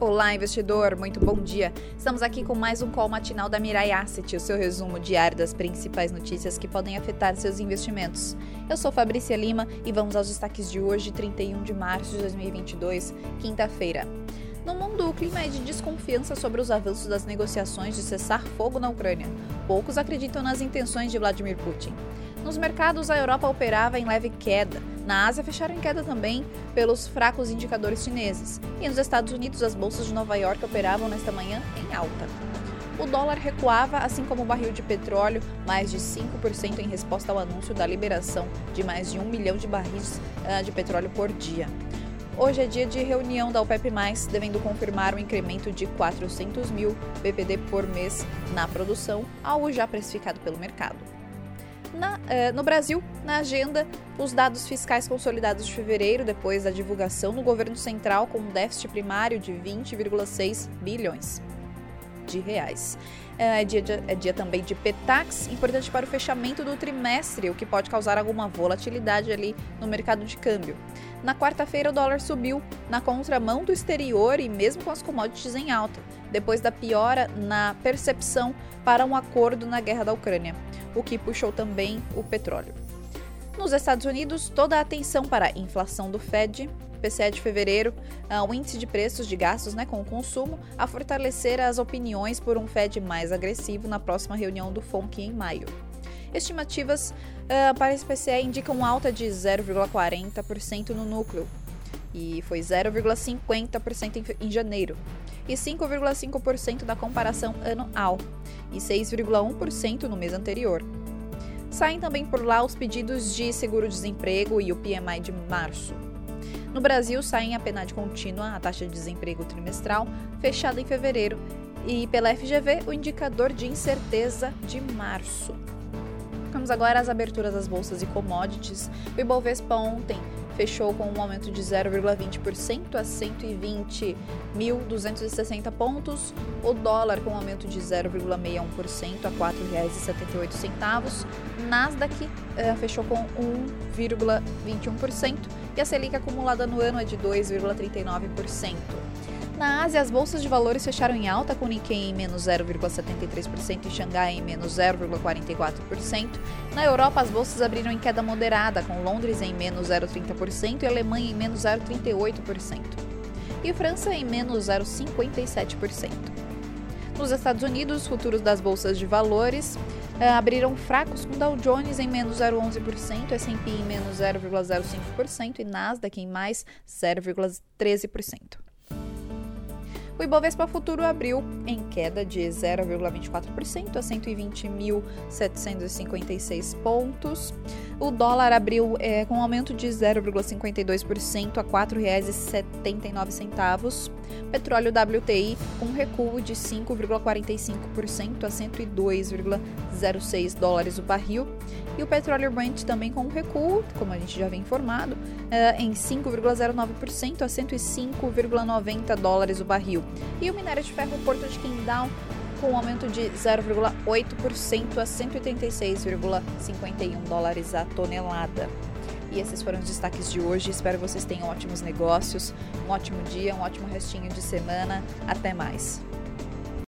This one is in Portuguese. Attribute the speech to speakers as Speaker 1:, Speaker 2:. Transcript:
Speaker 1: Olá, investidor, muito bom dia. Estamos aqui com mais um call matinal da Mirai Asset, o seu resumo diário das principais notícias que podem afetar seus investimentos. Eu sou Fabrícia Lima e vamos aos destaques de hoje, 31 de março de 2022, quinta-feira. No mundo, o clima é de desconfiança sobre os avanços das negociações de cessar fogo na Ucrânia. Poucos acreditam nas intenções de Vladimir Putin. Nos mercados, a Europa operava em leve queda. Na Ásia, fecharam em queda também pelos fracos indicadores chineses. E nos Estados Unidos, as bolsas de Nova York operavam nesta manhã em alta. O dólar recuava, assim como o barril de petróleo, mais de 5% em resposta ao anúncio da liberação de mais de um milhão de barris uh, de petróleo por dia. Hoje é dia de reunião da OPEP+, devendo confirmar um incremento de 400 mil BPD por mês na produção, algo já precificado pelo mercado. Na, eh, no Brasil, na agenda, os dados fiscais consolidados de fevereiro, depois da divulgação no governo central com um déficit primário de 20,6 bilhões de reais. É dia, é dia também de Petax, importante para o fechamento do trimestre, o que pode causar alguma volatilidade ali no mercado de câmbio. Na quarta-feira, o dólar subiu na contramão do exterior e mesmo com as commodities em alta, depois da piora na percepção para um acordo na guerra da Ucrânia, o que puxou também o petróleo. Nos Estados Unidos, toda a atenção para a inflação do Fed, PCE de fevereiro, uh, o índice de preços de gastos né, com o consumo, a fortalecer as opiniões por um Fed mais agressivo na próxima reunião do FONC em maio. Estimativas uh, para esse PCE indicam alta de 0,40% no núcleo, e foi 0,50% em, janeiro, e 5,5% da comparação anual, e 6,1% no mês anterior. Saem também por lá os pedidos de seguro-desemprego e o PMI de março. No Brasil, saem a PNAD contínua, a taxa de desemprego trimestral, fechada em fevereiro, e pela FGV, o indicador de incerteza de março. Vamos agora às aberturas das bolsas e commodities. O Ibovespa ontem fechou com um aumento de 0,20% a 120.260 pontos. O dólar com um aumento de 0,61% a R$ 4,78. Nasdaq uh, fechou com 1,21% e a Selic acumulada no ano é de 2,39%. Na Ásia, as bolsas de valores fecharam em alta, com Nikkei em menos 0,73% e Xangai em menos 0,44%. Na Europa, as bolsas abriram em queda moderada, com Londres em menos 0,30% e Alemanha em menos 0,38%. E França em menos 0,57%. Nos Estados Unidos, os futuros das bolsas de valores abriram fracos com Dow Jones em menos 0,11%, S&P em menos 0,05% e Nasdaq em mais 0,13%. O Ibovespa Futuro abriu em queda de 0,24% a 120.756 pontos. O dólar abriu é, com um aumento de 0,52% a R$ 4,79. Petróleo WTI com um recuo de 5,45% a 102,06 dólares o barril. E o petróleo Brent também com um recuo, como a gente já vem informado, é, em 5,09% a 105,90 dólares o barril. E o minério de ferro Porto de Qingdao com um aumento de 0,8% a 136,51 dólares a tonelada. E esses foram os destaques de hoje. Espero que vocês tenham ótimos negócios, um ótimo dia, um ótimo restinho de semana. Até mais.